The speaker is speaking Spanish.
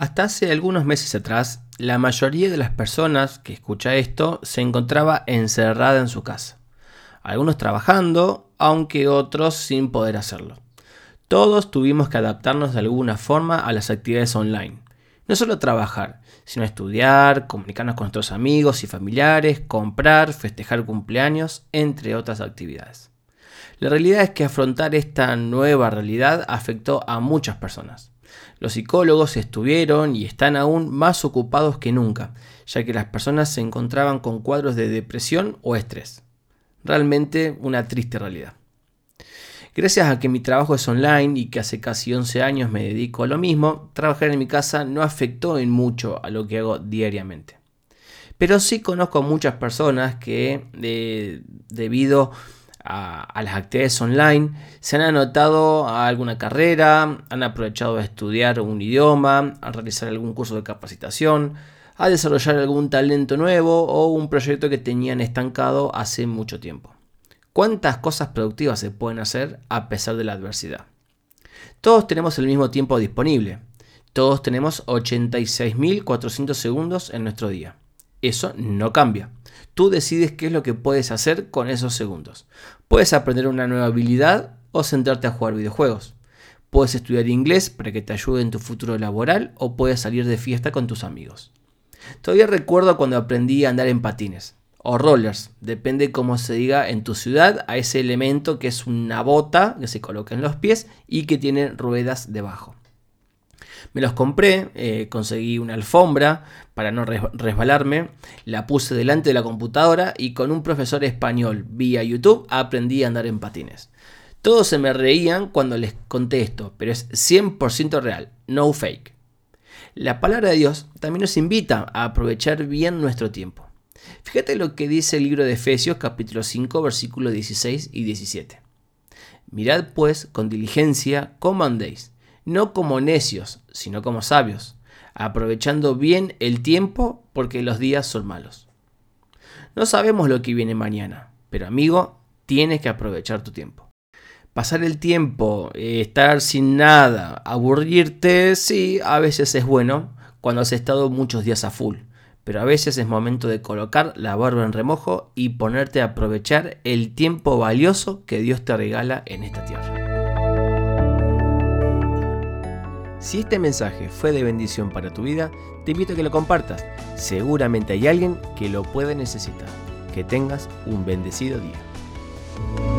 Hasta hace algunos meses atrás, la mayoría de las personas que escucha esto se encontraba encerrada en su casa. Algunos trabajando, aunque otros sin poder hacerlo. Todos tuvimos que adaptarnos de alguna forma a las actividades online. No solo trabajar, sino estudiar, comunicarnos con nuestros amigos y familiares, comprar, festejar cumpleaños, entre otras actividades. La realidad es que afrontar esta nueva realidad afectó a muchas personas. Los psicólogos estuvieron y están aún más ocupados que nunca, ya que las personas se encontraban con cuadros de depresión o estrés. Realmente una triste realidad. Gracias a que mi trabajo es online y que hace casi 11 años me dedico a lo mismo, trabajar en mi casa no afectó en mucho a lo que hago diariamente. Pero sí conozco a muchas personas que eh, debido a, las actividades online, se han anotado a alguna carrera, han aprovechado a estudiar un idioma, a realizar algún curso de capacitación, a desarrollar algún talento nuevo o un proyecto que tenían estancado hace mucho tiempo. ¿Cuántas cosas productivas se pueden hacer a pesar de la adversidad? Todos tenemos el mismo tiempo disponible. Todos tenemos 86.400 segundos en nuestro día. Eso no cambia. Tú decides qué es lo que puedes hacer con esos segundos. Puedes aprender una nueva habilidad o sentarte a jugar videojuegos. Puedes estudiar inglés para que te ayude en tu futuro laboral o puedes salir de fiesta con tus amigos. Todavía recuerdo cuando aprendí a andar en patines o rollers, depende cómo se diga en tu ciudad, a ese elemento que es una bota que se coloca en los pies y que tiene ruedas debajo. Me los compré, eh, conseguí una alfombra para no resbalarme, la puse delante de la computadora y con un profesor español vía YouTube aprendí a andar en patines. Todos se me reían cuando les conté esto, pero es 100% real, no fake. La palabra de Dios también nos invita a aprovechar bien nuestro tiempo. Fíjate lo que dice el libro de Efesios capítulo 5 versículos 16 y 17. Mirad pues con diligencia cómo andéis no como necios, sino como sabios, aprovechando bien el tiempo porque los días son malos. No sabemos lo que viene mañana, pero amigo, tienes que aprovechar tu tiempo. Pasar el tiempo, eh, estar sin nada, aburrirte, sí, a veces es bueno cuando has estado muchos días a full, pero a veces es momento de colocar la barba en remojo y ponerte a aprovechar el tiempo valioso que Dios te regala en esta tierra. Si este mensaje fue de bendición para tu vida, te invito a que lo compartas. Seguramente hay alguien que lo puede necesitar. Que tengas un bendecido día.